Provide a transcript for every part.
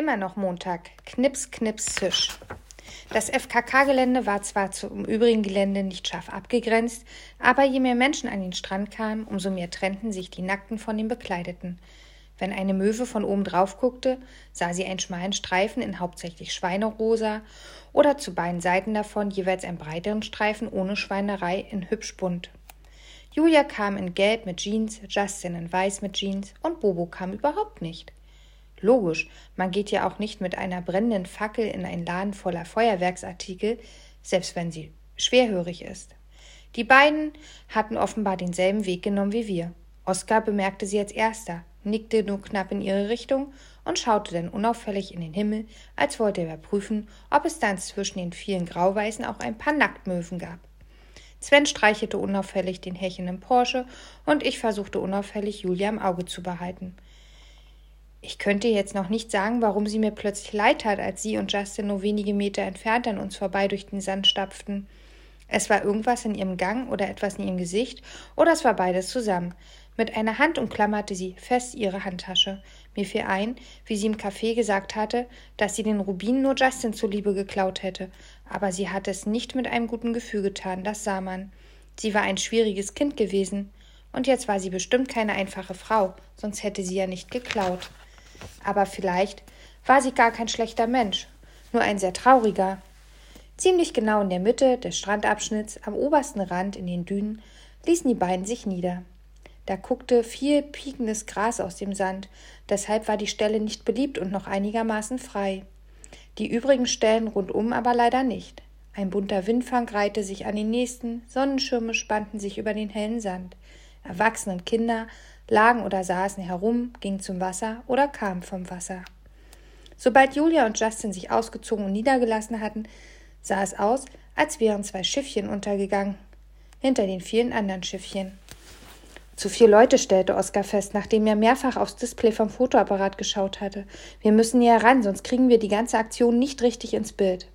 Immer noch Montag. Knips, knips, zisch. Das FKK-Gelände war zwar zum übrigen Gelände nicht scharf abgegrenzt, aber je mehr Menschen an den Strand kamen, umso mehr trennten sich die Nackten von den Bekleideten. Wenn eine Möwe von oben drauf guckte, sah sie einen schmalen Streifen in hauptsächlich Schweinerosa oder zu beiden Seiten davon jeweils einen breiteren Streifen ohne Schweinerei in hübsch bunt. Julia kam in Gelb mit Jeans, Justin in Weiß mit Jeans und Bobo kam überhaupt nicht. Logisch, man geht ja auch nicht mit einer brennenden Fackel in einen Laden voller Feuerwerksartikel, selbst wenn sie schwerhörig ist. Die beiden hatten offenbar denselben Weg genommen wie wir. Oskar bemerkte sie als erster, nickte nur knapp in ihre Richtung und schaute dann unauffällig in den Himmel, als wollte er überprüfen, ob es dann zwischen den vielen Grauweißen auch ein paar Nacktmöwen gab. Sven streichelte unauffällig den hechenden Porsche und ich versuchte unauffällig Julia im Auge zu behalten. Ich könnte jetzt noch nicht sagen, warum sie mir plötzlich leid tat, als sie und Justin nur wenige Meter entfernt an uns vorbei durch den Sand stapften. Es war irgendwas in ihrem Gang oder etwas in ihrem Gesicht, oder es war beides zusammen. Mit einer Hand umklammerte sie fest ihre Handtasche. Mir fiel ein, wie sie im Café gesagt hatte, dass sie den Rubin nur Justin zuliebe geklaut hätte. Aber sie hatte es nicht mit einem guten Gefühl getan, das sah man. Sie war ein schwieriges Kind gewesen. Und jetzt war sie bestimmt keine einfache Frau, sonst hätte sie ja nicht geklaut. Aber vielleicht war sie gar kein schlechter Mensch, nur ein sehr trauriger. Ziemlich genau in der Mitte des Strandabschnitts, am obersten Rand in den Dünen, ließen die beiden sich nieder. Da guckte viel piekendes Gras aus dem Sand, deshalb war die Stelle nicht beliebt und noch einigermaßen frei. Die übrigen Stellen rundum aber leider nicht. Ein bunter Windfang reihte sich an den nächsten, Sonnenschirme spannten sich über den hellen Sand. Erwachsene und Kinder lagen oder saßen herum, gingen zum Wasser oder kamen vom Wasser. Sobald Julia und Justin sich ausgezogen und niedergelassen hatten, sah es aus, als wären zwei Schiffchen untergegangen, hinter den vielen anderen Schiffchen. Zu vier Leute stellte Oskar fest, nachdem er mehrfach aufs Display vom Fotoapparat geschaut hatte. Wir müssen näher ran, sonst kriegen wir die ganze Aktion nicht richtig ins Bild.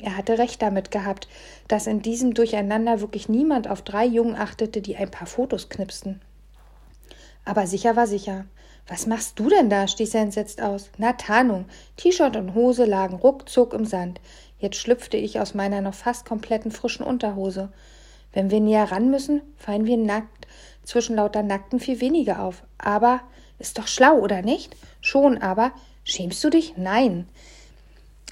Er hatte recht damit gehabt, dass in diesem Durcheinander wirklich niemand auf drei Jungen achtete, die ein paar Fotos knipsten. Aber sicher war sicher. Was machst du denn da? stieß er entsetzt aus. Na, Tarnung. T-Shirt und Hose lagen ruckzuck im Sand. Jetzt schlüpfte ich aus meiner noch fast kompletten frischen Unterhose. Wenn wir näher ran müssen, fallen wir nackt zwischen lauter Nackten viel weniger auf. Aber ist doch schlau, oder nicht? Schon, aber schämst du dich? Nein.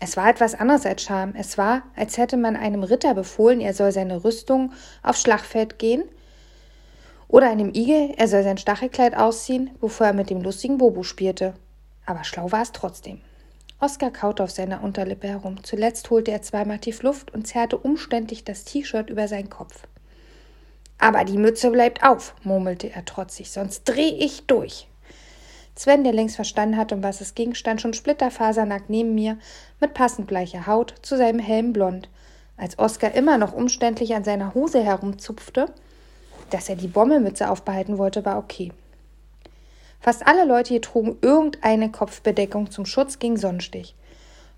Es war etwas anderes als Scham. Es war, als hätte man einem Ritter befohlen, er soll seine Rüstung aufs Schlachtfeld gehen oder einem Igel, er soll sein Stachelkleid ausziehen, bevor er mit dem lustigen Bobo spielte. Aber schlau war es trotzdem. Oskar kaute auf seiner Unterlippe herum. Zuletzt holte er zweimal tief Luft und zerrte umständlich das T-Shirt über seinen Kopf. Aber die Mütze bleibt auf, murmelte er trotzig, sonst dreh ich durch. Sven, der längst verstanden hatte, um was es ging, stand schon splitterfasernackt neben mir, mit passend bleicher Haut zu seinem hellen Blond. Als Oskar immer noch umständlich an seiner Hose herumzupfte, dass er die Bommelmütze aufbehalten wollte, war okay. Fast alle Leute hier trugen irgendeine Kopfbedeckung zum Schutz gegen Sonnenstich.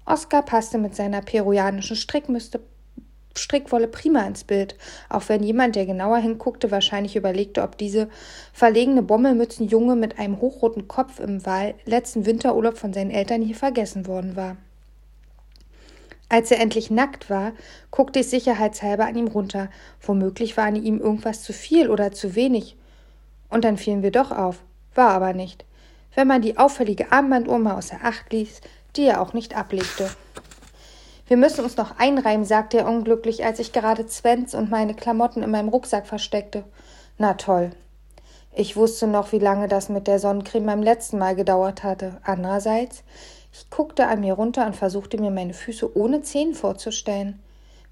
Oskar passte mit seiner peruanischen Strickmüste Strickwolle prima ins Bild, auch wenn jemand, der genauer hinguckte, wahrscheinlich überlegte, ob diese verlegene Bommelmützenjunge mit einem hochroten Kopf im letzten Winterurlaub von seinen Eltern hier vergessen worden war. Als er endlich nackt war, guckte ich sicherheitshalber an ihm runter. Womöglich war an ihm irgendwas zu viel oder zu wenig. Und dann fielen wir doch auf. War aber nicht. Wenn man die auffällige Armbanduhr mal außer Acht ließ, die er auch nicht ablegte. Wir müssen uns noch einreimen, sagte er unglücklich, als ich gerade Svens und meine Klamotten in meinem Rucksack versteckte. Na toll. Ich wusste noch, wie lange das mit der Sonnencreme beim letzten Mal gedauert hatte. Andererseits, ich guckte an mir runter und versuchte mir meine Füße ohne Zehen vorzustellen.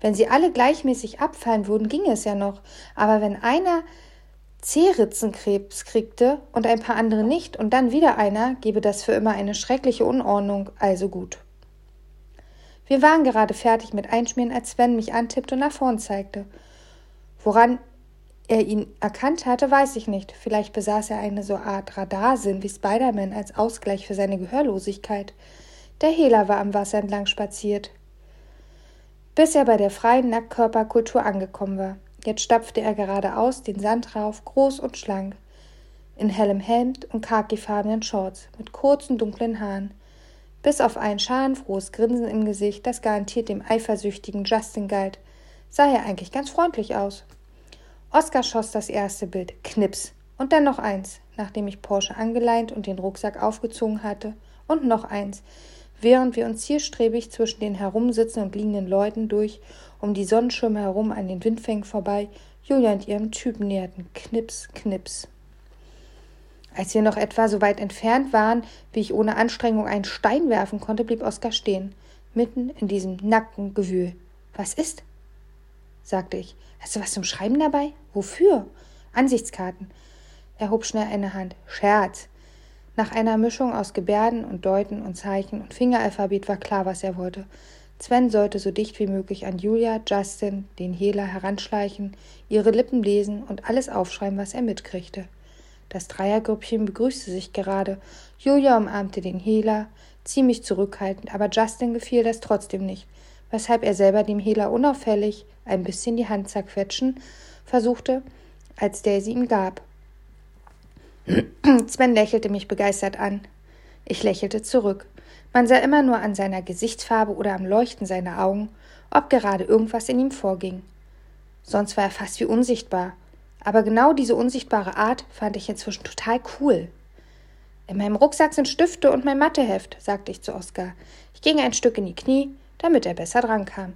Wenn sie alle gleichmäßig abfallen würden, ginge es ja noch. Aber wenn einer Zehritzenkrebs kriegte und ein paar andere nicht und dann wieder einer, gäbe das für immer eine schreckliche Unordnung. Also gut. Wir waren gerade fertig mit Einschmieren, als Sven mich antippte und nach vorn zeigte. Woran er ihn erkannt hatte, weiß ich nicht. Vielleicht besaß er eine so Art Radarsinn wie Spider-Man als Ausgleich für seine Gehörlosigkeit. Der Hehler war am Wasser entlang spaziert, bis er bei der freien Nacktkörperkultur angekommen war. Jetzt stapfte er geradeaus den Sand rauf, groß und schlank, in hellem Hemd und khakifarbenen Shorts, mit kurzen dunklen Haaren. bis auf ein schadenfrohes Grinsen im Gesicht, das garantiert dem eifersüchtigen Justin galt, sah er eigentlich ganz freundlich aus. Oskar schoss das erste Bild, Knips, und dann noch eins, nachdem ich Porsche angeleint und den Rucksack aufgezogen hatte, und noch eins, während wir uns zielstrebig zwischen den herumsitzenden und liegenden Leuten durch, um die Sonnenschirme herum an den Windfängen vorbei, Julia und ihrem Typen näherten. Knips, knips. Als wir noch etwa so weit entfernt waren, wie ich ohne Anstrengung einen Stein werfen konnte, blieb Oskar stehen, mitten in diesem nackten Gewühl. Was ist? Sagte ich. Hast du was zum Schreiben dabei? Wofür? Ansichtskarten. Er hob schnell eine Hand. Scherz. Nach einer Mischung aus Gebärden und Deuten und Zeichen und Fingeralphabet war klar, was er wollte. Sven sollte so dicht wie möglich an Julia, Justin, den Hehler heranschleichen, ihre Lippen lesen und alles aufschreiben, was er mitkriegte. Das Dreiergrüppchen begrüßte sich gerade. Julia umarmte den Hehler, ziemlich zurückhaltend, aber Justin gefiel das trotzdem nicht, weshalb er selber dem Hehler unauffällig ein bisschen die Hand zerquetschen versuchte, als der sie ihm gab. Sven lächelte mich begeistert an. Ich lächelte zurück. Man sah immer nur an seiner Gesichtsfarbe oder am Leuchten seiner Augen, ob gerade irgendwas in ihm vorging. Sonst war er fast wie unsichtbar, aber genau diese unsichtbare Art fand ich inzwischen total cool. In meinem Rucksack sind Stifte und mein Matheheft, sagte ich zu Oskar. Ich ging ein Stück in die Knie, damit er besser drankam.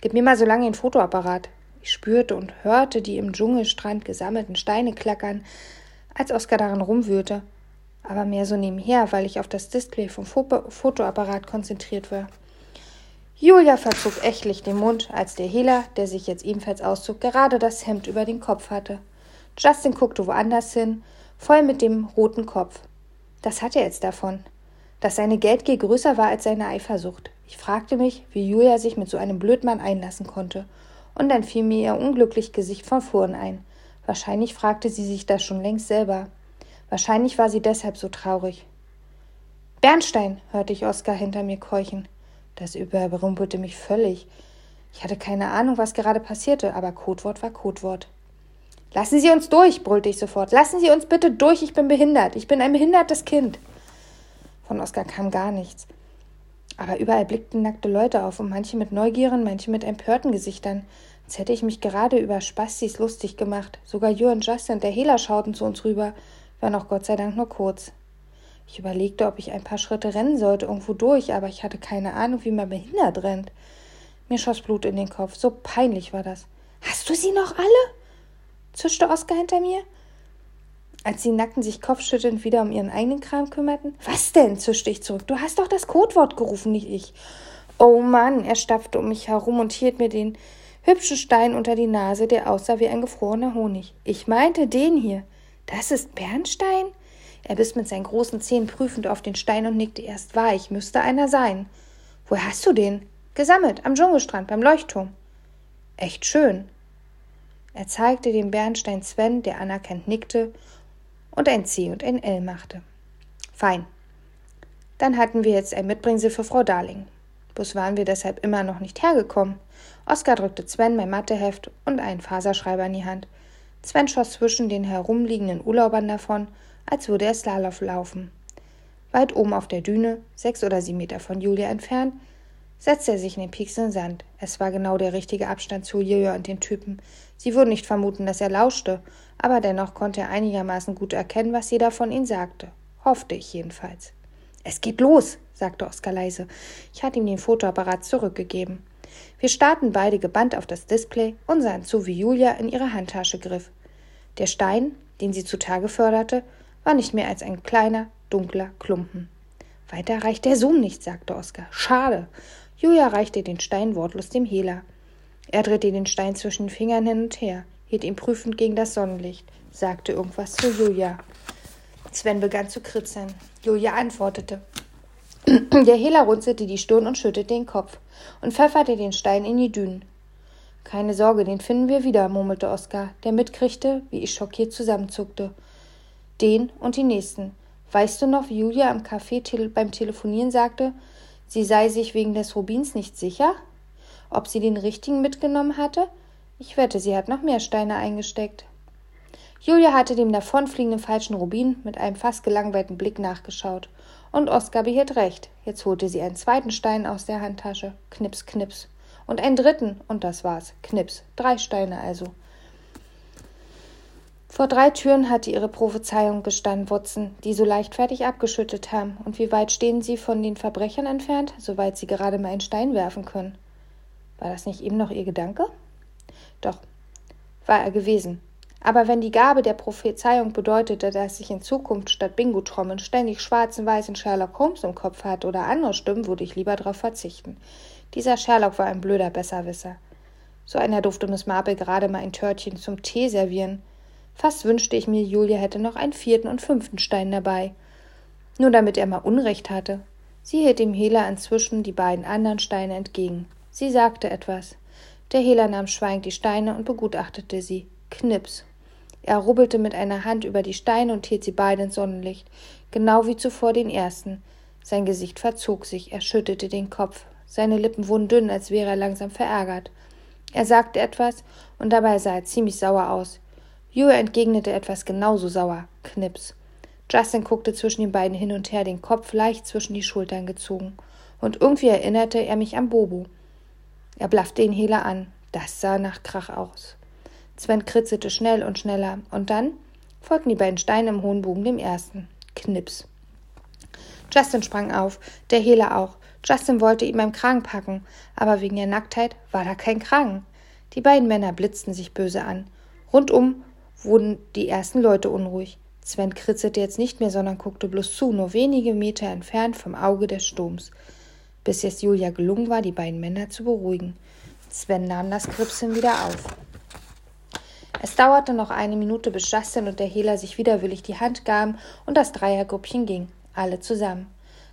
Gib mir mal so lange den Fotoapparat. Ich spürte und hörte die im Dschungelstrand gesammelten Steine klackern, als Oskar darin rumwühlte, aber mehr so nebenher, weil ich auf das Display vom Fotoapparat konzentriert war. Julia verzog ächtlich den Mund, als der Hehler, der sich jetzt ebenfalls auszog, gerade das Hemd über den Kopf hatte. Justin guckte woanders hin, voll mit dem roten Kopf. Das hatte er jetzt davon, dass seine Geldgier größer war als seine Eifersucht. Ich fragte mich, wie Julia sich mit so einem Blödmann einlassen konnte, und dann fiel mir ihr unglücklich Gesicht von vorn ein. Wahrscheinlich fragte sie sich das schon längst selber. Wahrscheinlich war sie deshalb so traurig. Bernstein, hörte ich Oskar hinter mir keuchen. Das überrumpelte mich völlig. Ich hatte keine Ahnung, was gerade passierte, aber Codewort war Codewort. Lassen Sie uns durch, brüllte ich sofort. Lassen Sie uns bitte durch, ich bin behindert. Ich bin ein behindertes Kind. Von Oskar kam gar nichts. Aber überall blickten nackte Leute auf und manche mit neugierigen, manche mit empörten Gesichtern. Als hätte ich mich gerade über Spastis lustig gemacht. Sogar Jürgen Justin und der Hehler schauten zu uns rüber, wenn auch Gott sei Dank nur kurz. Ich überlegte, ob ich ein paar Schritte rennen sollte, irgendwo durch, aber ich hatte keine Ahnung, wie man behindert rennt. Mir schoss Blut in den Kopf. So peinlich war das. Hast du sie noch alle? zischte Oskar hinter mir. Als die Nackten sich kopfschüttelnd wieder um ihren eigenen Kram kümmerten. Was denn? zischte ich zurück. Du hast doch das Codewort gerufen, nicht ich. Oh Mann, er stapfte um mich herum und hielt mir den hübschen Stein unter die Nase, der aussah wie ein gefrorener Honig. Ich meinte den hier. Das ist Bernstein? Er biss mit seinen großen Zähnen prüfend auf den Stein und nickte erst weich. Müsste einer sein. Woher hast du den? Gesammelt, am Dschungelstrand, beim Leuchtturm. Echt schön. Er zeigte den Bernstein Sven, der anerkannt nickte und ein C und ein L machte. Fein. Dann hatten wir jetzt ein Mitbringsel für Frau Darling. Bloß waren wir deshalb immer noch nicht hergekommen. Oskar drückte Sven mein Matheheft und einen Faserschreiber in die Hand. Sven schoss zwischen den herumliegenden Urlaubern davon als würde er Slalom laufen. Weit oben auf der Düne, sechs oder sieben Meter von Julia entfernt, setzte er sich in den piekselnden Sand. Es war genau der richtige Abstand zu Julia und den Typen. Sie würden nicht vermuten, dass er lauschte, aber dennoch konnte er einigermaßen gut erkennen, was jeder von ihnen sagte. Hoffte ich jedenfalls. Es geht los, sagte Oskar leise. Ich hatte ihm den Fotoapparat zurückgegeben. Wir starrten beide gebannt auf das Display und sahen zu, wie Julia in ihre Handtasche griff. Der Stein, den sie zutage förderte, war nicht mehr als ein kleiner, dunkler Klumpen. Weiter reicht der Zoom nicht, sagte Oskar. Schade. Julia reichte den Stein wortlos dem Hehler. Er drehte den Stein zwischen den Fingern hin und her, hielt ihn prüfend gegen das Sonnenlicht, sagte irgendwas zu Julia. Sven begann zu kritzeln. Julia antwortete. Der Hehler runzelte die Stirn und schüttelte den Kopf und pfefferte den Stein in die Dünen. Keine Sorge, den finden wir wieder, murmelte Oskar, der mitkriegte, wie ich schockiert zusammenzuckte den und die nächsten. Weißt du noch, wie Julia am Café tele beim Telefonieren sagte, sie sei sich wegen des Rubins nicht sicher? Ob sie den richtigen mitgenommen hatte? Ich wette, sie hat noch mehr Steine eingesteckt. Julia hatte dem davonfliegenden falschen Rubin mit einem fast gelangweilten Blick nachgeschaut. Und Oskar behielt recht. Jetzt holte sie einen zweiten Stein aus der Handtasche. Knips, knips. Und einen dritten, und das war's. Knips. Drei Steine also. Vor drei Türen hatte ihre Prophezeiung gestanden, Watson, die so leichtfertig abgeschüttet haben. Und wie weit stehen Sie von den Verbrechern entfernt? Soweit Sie gerade mal einen Stein werfen können. War das nicht eben noch Ihr Gedanke? Doch, war er gewesen. Aber wenn die Gabe der Prophezeiung bedeutete, dass ich in Zukunft statt Bingo-Trommeln ständig schwarzen weißen Sherlock Holmes im Kopf hatte oder andere Stimmen, würde ich lieber darauf verzichten. Dieser Sherlock war ein blöder Besserwisser. So einer durfte Miss Marple gerade mal ein Törtchen zum Tee servieren. Fast wünschte ich mir, Julia hätte noch einen vierten und fünften Stein dabei. Nur damit er mal Unrecht hatte. Sie hielt dem Hehler inzwischen die beiden anderen Steine entgegen. Sie sagte etwas. Der Hehler nahm schweigend die Steine und begutachtete sie. Knips. Er rubbelte mit einer Hand über die Steine und hielt sie beide ins Sonnenlicht, genau wie zuvor den ersten. Sein Gesicht verzog sich, er schüttelte den Kopf. Seine Lippen wurden dünn, als wäre er langsam verärgert. Er sagte etwas, und dabei sah er ziemlich sauer aus. Hugh entgegnete etwas genauso sauer. Knips. Justin guckte zwischen den beiden hin und her, den Kopf leicht zwischen die Schultern gezogen. Und irgendwie erinnerte er mich an Bobo. Er blaffte den Hehler an. Das sah nach Krach aus. Sven kritzelte schnell und schneller. Und dann folgten die beiden Steine im hohen Bogen dem ersten. Knips. Justin sprang auf, der Hehler auch. Justin wollte ihn beim Kragen packen, aber wegen der Nacktheit war da kein Kragen. Die beiden Männer blitzten sich böse an. Rundum wurden die ersten Leute unruhig. Sven kritzelte jetzt nicht mehr, sondern guckte bloß zu, nur wenige Meter entfernt vom Auge des Sturms, bis es Julia gelungen war, die beiden Männer zu beruhigen. Sven nahm das Kripsen wieder auf. Es dauerte noch eine Minute, bis Justin und der Hehler sich widerwillig die Hand gaben und das Dreiergruppchen ging, alle zusammen.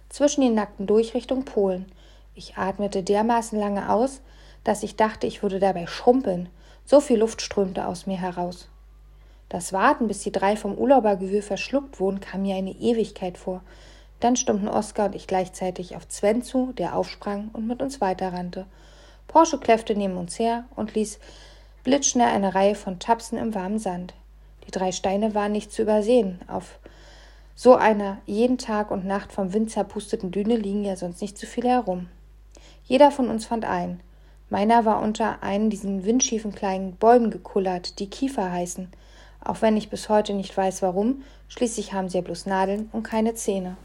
Zwischen den Nackten durch Richtung Polen. Ich atmete dermaßen lange aus, dass ich dachte, ich würde dabei schrumpeln. So viel Luft strömte aus mir heraus. Das Warten, bis die drei vom Urlaubergewühl verschluckt wurden, kam mir eine Ewigkeit vor. Dann stimmten Oskar und ich gleichzeitig auf Sven zu, der aufsprang und mit uns weiterrannte. Porsche kläffte neben uns her und ließ blitzschnell eine Reihe von Tapsen im warmen Sand. Die drei Steine waren nicht zu übersehen. Auf so einer jeden Tag und Nacht vom Wind zerpusteten Düne liegen ja sonst nicht so viele herum. Jeder von uns fand einen. Meiner war unter einen diesen windschiefen kleinen Bäumen gekullert, die Kiefer heißen auch wenn ich bis heute nicht weiß warum, schließlich haben sie ja bloß Nadeln und keine Zähne.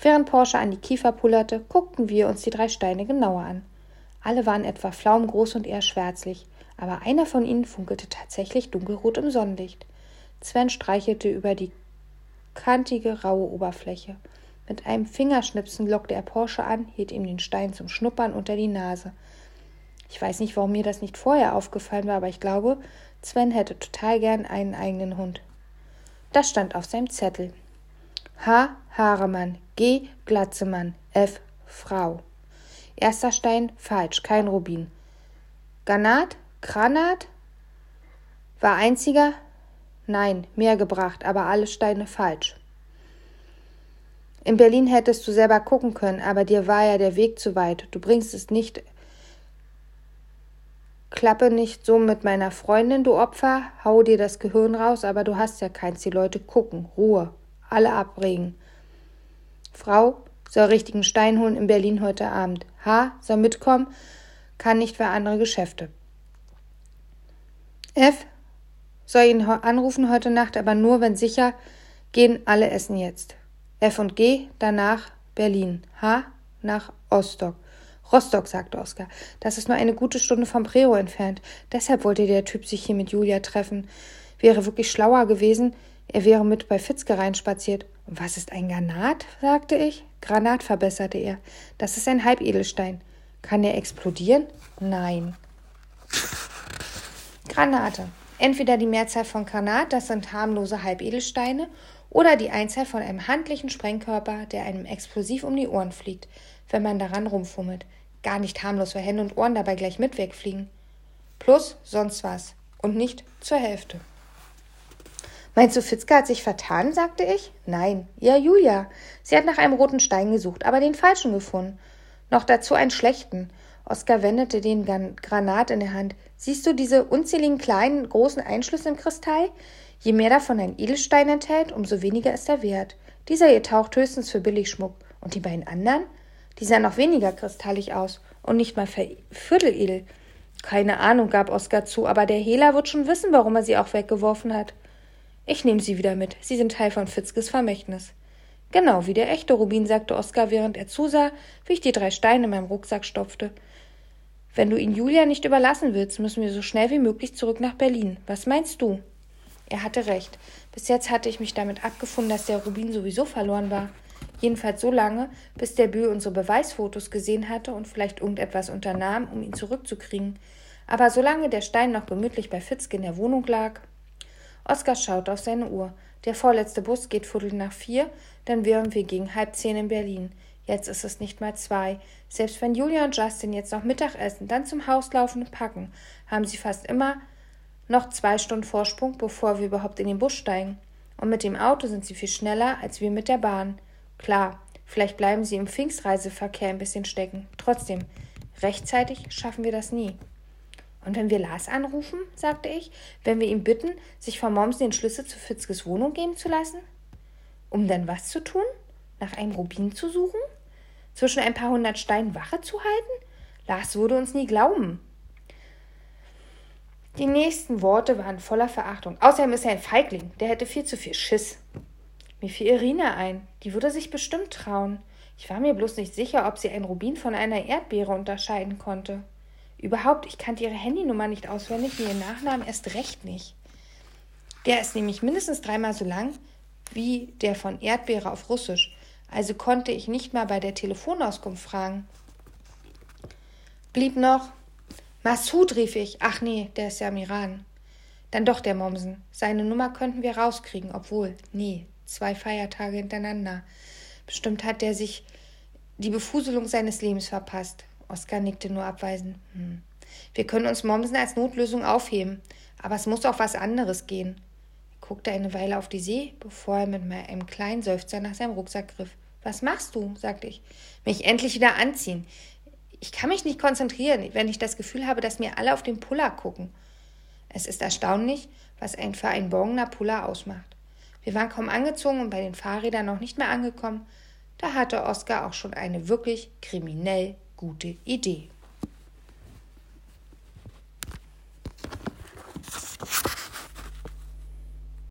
Während Porsche an die Kiefer pullerte, guckten wir uns die drei Steine genauer an. Alle waren etwa flaumgroß und eher schwärzlich, aber einer von ihnen funkelte tatsächlich dunkelrot im Sonnenlicht. Sven streichelte über die kantige, raue Oberfläche. Mit einem Fingerschnipsen lockte er Porsche an, hielt ihm den Stein zum Schnuppern unter die Nase. Ich weiß nicht, warum mir das nicht vorher aufgefallen war, aber ich glaube, Sven hätte total gern einen eigenen Hund. Das stand auf seinem Zettel. H. Haaremann, G. Glatzemann, F. Frau. Erster Stein falsch, kein Rubin. Granat? Granat? War einziger? Nein, mehr gebracht, aber alle Steine falsch. In Berlin hättest du selber gucken können, aber dir war ja der Weg zu weit. Du bringst es nicht Klappe nicht so mit meiner Freundin, du Opfer, hau dir das Gehirn raus, aber du hast ja keins, die Leute gucken, Ruhe, alle abregen. Frau soll richtigen Stein holen in Berlin heute Abend. H soll mitkommen, kann nicht für andere Geschäfte. F soll ihn anrufen heute Nacht, aber nur, wenn sicher gehen alle essen jetzt. F und G danach Berlin. H nach Ostock. Rostock, sagte Oskar. Das ist nur eine gute Stunde vom Prero entfernt. Deshalb wollte der Typ sich hier mit Julia treffen. Wäre wirklich schlauer gewesen, er wäre mit bei Fitzke reinspaziert. Und was ist ein Granat? sagte ich. Granat, verbesserte er. Das ist ein Halbedelstein. Kann er explodieren? Nein. Granate. Entweder die Mehrzahl von Granat, das sind harmlose Halbedelsteine, oder die Einzahl von einem handlichen Sprengkörper, der einem explosiv um die Ohren fliegt, wenn man daran rumfummelt. Gar nicht harmlos, weil Hände und Ohren dabei gleich mit wegfliegen. Plus sonst was. Und nicht zur Hälfte. Meinst du, Fitzka hat sich vertan? sagte ich. Nein, ja, Julia. Sie hat nach einem roten Stein gesucht, aber den falschen gefunden. Noch dazu einen schlechten. Oskar wendete den Granat in der Hand. Siehst du diese unzähligen kleinen, großen Einschlüsse im Kristall? Je mehr davon ein Edelstein enthält, umso weniger ist er wert. Dieser ihr taucht höchstens für Billigschmuck. Und die beiden anderen? Die sahen noch weniger kristallig aus und nicht mal vierteledel. Keine Ahnung, gab Oskar zu, aber der Hehler wird schon wissen, warum er sie auch weggeworfen hat. Ich nehme sie wieder mit. Sie sind Teil von Fitzkes Vermächtnis. Genau wie der echte Rubin, sagte Oskar, während er zusah, wie ich die drei Steine in meinem Rucksack stopfte. Wenn du ihn Julia nicht überlassen willst, müssen wir so schnell wie möglich zurück nach Berlin. Was meinst du? Er hatte recht. Bis jetzt hatte ich mich damit abgefunden, dass der Rubin sowieso verloren war. Jedenfalls so lange, bis der Bö unsere Beweisfotos gesehen hatte und vielleicht irgendetwas unternahm, um ihn zurückzukriegen. Aber solange der Stein noch gemütlich bei Fitzke in der Wohnung lag. Oskar schaute auf seine Uhr. Der vorletzte Bus geht viertel nach vier, dann wären wir gegen halb zehn in Berlin. Jetzt ist es nicht mal zwei. Selbst wenn Julia und Justin jetzt noch Mittag essen, dann zum Haus laufen und packen, haben sie fast immer noch zwei Stunden Vorsprung, bevor wir überhaupt in den Bus steigen. Und mit dem Auto sind sie viel schneller als wir mit der Bahn. Klar, vielleicht bleiben sie im Pfingstreiseverkehr ein bisschen stecken. Trotzdem, rechtzeitig schaffen wir das nie. Und wenn wir Lars anrufen, sagte ich, wenn wir ihn bitten, sich von Momsen den Schlüssel zu Fitzkes Wohnung geben zu lassen? Um dann was zu tun? Nach einem Rubin zu suchen? Zwischen ein paar hundert Steinen Wache zu halten? Lars würde uns nie glauben. Die nächsten Worte waren voller Verachtung. Außerdem ist er ein Feigling, der hätte viel zu viel Schiss. Mir fiel Irina ein, die würde sich bestimmt trauen. Ich war mir bloß nicht sicher, ob sie ein Rubin von einer Erdbeere unterscheiden konnte. Überhaupt, ich kannte ihre Handynummer nicht auswendig ihren Nachnamen erst recht nicht. Der ist nämlich mindestens dreimal so lang wie der von Erdbeere auf Russisch, also konnte ich nicht mal bei der Telefonauskunft fragen. Blieb noch Massoud, rief ich. Ach nee, der ist ja im Iran. Dann doch der Momsen. Seine Nummer könnten wir rauskriegen, obwohl, nee, zwei Feiertage hintereinander. Bestimmt hat der sich die Befuselung seines Lebens verpasst. Oskar nickte nur abweisend. Hm. Wir können uns Mommsen als Notlösung aufheben, aber es muss auch was anderes gehen. Er guckte eine Weile auf die See, bevor er mit einem kleinen Seufzer nach seinem Rucksack griff. Was machst du? sagte ich. Mich endlich wieder anziehen ich kann mich nicht konzentrieren, wenn ich das Gefühl habe, dass mir alle auf den Puller gucken. Es ist erstaunlich, was ein für ein Borgener Puller ausmacht. Wir waren kaum angezogen und bei den Fahrrädern noch nicht mehr angekommen. Da hatte Oskar auch schon eine wirklich kriminell gute Idee.